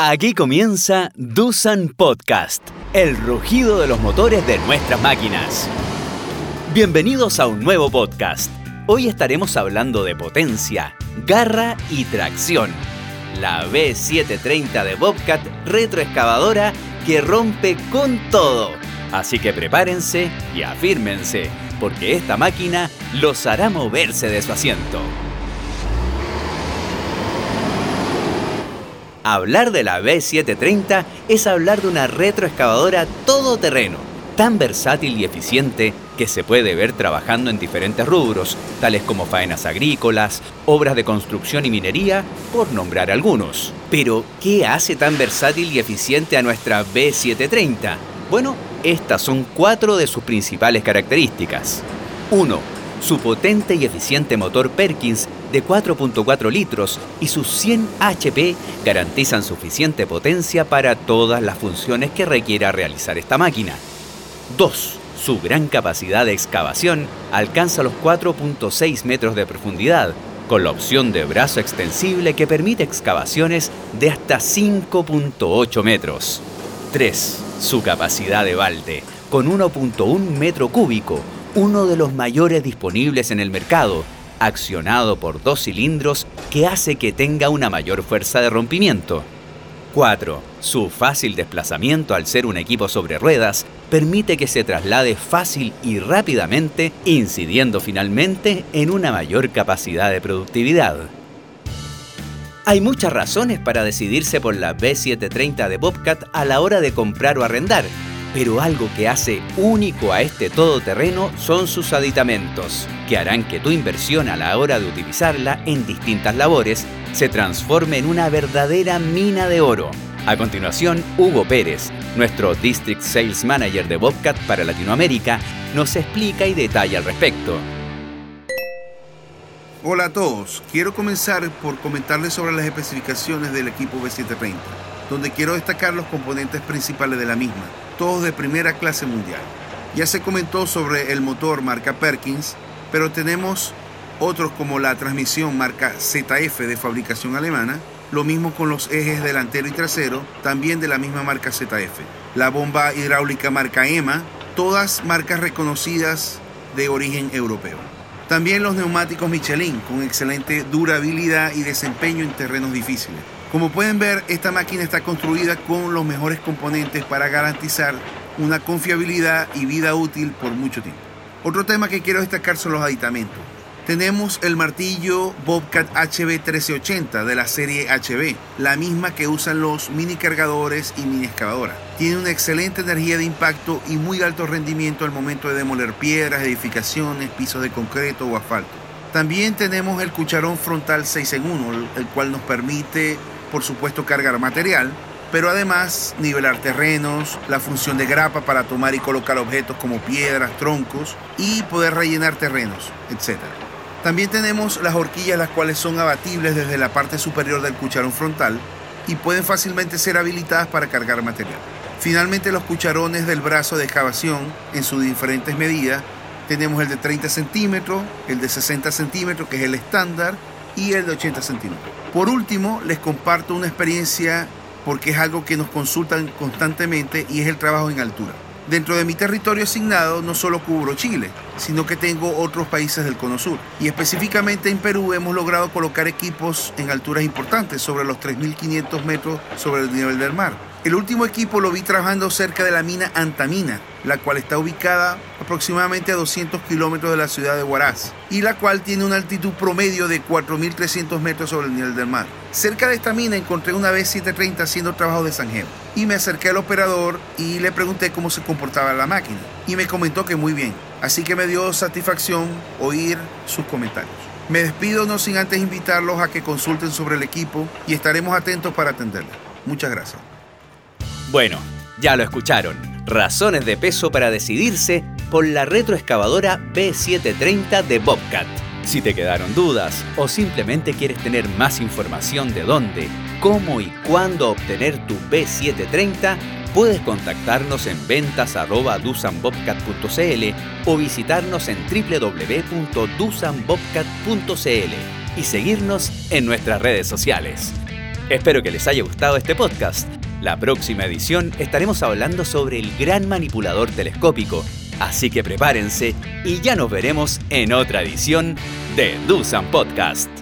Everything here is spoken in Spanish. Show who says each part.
Speaker 1: Aquí comienza Dusan Podcast, el rugido de los motores de nuestras máquinas. Bienvenidos a un nuevo podcast. Hoy estaremos hablando de potencia, garra y tracción. La B730 de Bobcat retroexcavadora que rompe con todo. Así que prepárense y afírmense, porque esta máquina los hará moverse de su asiento. Hablar de la B730 es hablar de una retroexcavadora todoterreno, tan versátil y eficiente que se puede ver trabajando en diferentes rubros, tales como faenas agrícolas, obras de construcción y minería, por nombrar algunos. Pero, ¿qué hace tan versátil y eficiente a nuestra B730? Bueno, estas son cuatro de sus principales características. 1 su potente y eficiente motor Perkins de 4.4 litros y sus 100 HP garantizan suficiente potencia para todas las funciones que requiera realizar esta máquina. 2. Su gran capacidad de excavación alcanza los 4.6 metros de profundidad, con la opción de brazo extensible que permite excavaciones de hasta 5.8 metros. 3. Su capacidad de balde, con 1.1 metro cúbico, uno de los mayores disponibles en el mercado, accionado por dos cilindros que hace que tenga una mayor fuerza de rompimiento. 4. Su fácil desplazamiento al ser un equipo sobre ruedas permite que se traslade fácil y rápidamente, incidiendo finalmente en una mayor capacidad de productividad. Hay muchas razones para decidirse por la B730 de Bobcat a la hora de comprar o arrendar, pero algo que hace único a este todoterreno son sus aditamentos, que harán que tu inversión a la hora de utilizarla en distintas labores se transforme en una verdadera mina de oro. A continuación, Hugo Pérez, nuestro District Sales Manager de Bobcat para Latinoamérica, nos explica y detalla al respecto.
Speaker 2: Hola a todos, quiero comenzar por comentarles sobre las especificaciones del equipo B730, donde quiero destacar los componentes principales de la misma todos de primera clase mundial. Ya se comentó sobre el motor marca Perkins, pero tenemos otros como la transmisión marca ZF de fabricación alemana, lo mismo con los ejes delantero y trasero, también de la misma marca ZF. La bomba hidráulica marca EMA, todas marcas reconocidas de origen europeo. También los neumáticos Michelin, con excelente durabilidad y desempeño en terrenos difíciles. Como pueden ver, esta máquina está construida con los mejores componentes para garantizar una confiabilidad y vida útil por mucho tiempo. Otro tema que quiero destacar son los aditamentos. Tenemos el martillo Bobcat HB 1380 de la serie HB, la misma que usan los mini cargadores y mini excavadoras. Tiene una excelente energía de impacto y muy alto rendimiento al momento de demoler piedras, edificaciones, pisos de concreto o asfalto. También tenemos el cucharón frontal 6 en 1, el cual nos permite por supuesto cargar material, pero además nivelar terrenos, la función de grapa para tomar y colocar objetos como piedras, troncos y poder rellenar terrenos, etc. También tenemos las horquillas las cuales son abatibles desde la parte superior del cucharón frontal y pueden fácilmente ser habilitadas para cargar material. Finalmente los cucharones del brazo de excavación en sus diferentes medidas tenemos el de 30 centímetros, el de 60 centímetros que es el estándar y el de 80 centímetros. Por último, les comparto una experiencia porque es algo que nos consultan constantemente y es el trabajo en altura. Dentro de mi territorio asignado no solo cubro Chile, sino que tengo otros países del Cono Sur. Y específicamente en Perú hemos logrado colocar equipos en alturas importantes, sobre los 3.500 metros sobre el nivel del mar. El último equipo lo vi trabajando cerca de la mina Antamina, la cual está ubicada aproximadamente a 200 kilómetros de la ciudad de Huaraz y la cual tiene una altitud promedio de 4.300 metros sobre el nivel del mar. Cerca de esta mina encontré una B730 haciendo trabajo de Sangel y me acerqué al operador y le pregunté cómo se comportaba la máquina y me comentó que muy bien, así que me dio satisfacción oír sus comentarios. Me despido no sin antes invitarlos a que consulten sobre el equipo y estaremos atentos para atenderles. Muchas gracias.
Speaker 1: Bueno, ya lo escucharon. Razones de peso para decidirse por la retroexcavadora B730 de Bobcat. Si te quedaron dudas o simplemente quieres tener más información de dónde, cómo y cuándo obtener tu B730, puedes contactarnos en ventas.dusanbobcat.cl o visitarnos en www.dusanbobcat.cl y seguirnos en nuestras redes sociales. Espero que les haya gustado este podcast. La próxima edición estaremos hablando sobre el gran manipulador telescópico, así que prepárense y ya nos veremos en otra edición de Dusan Podcast.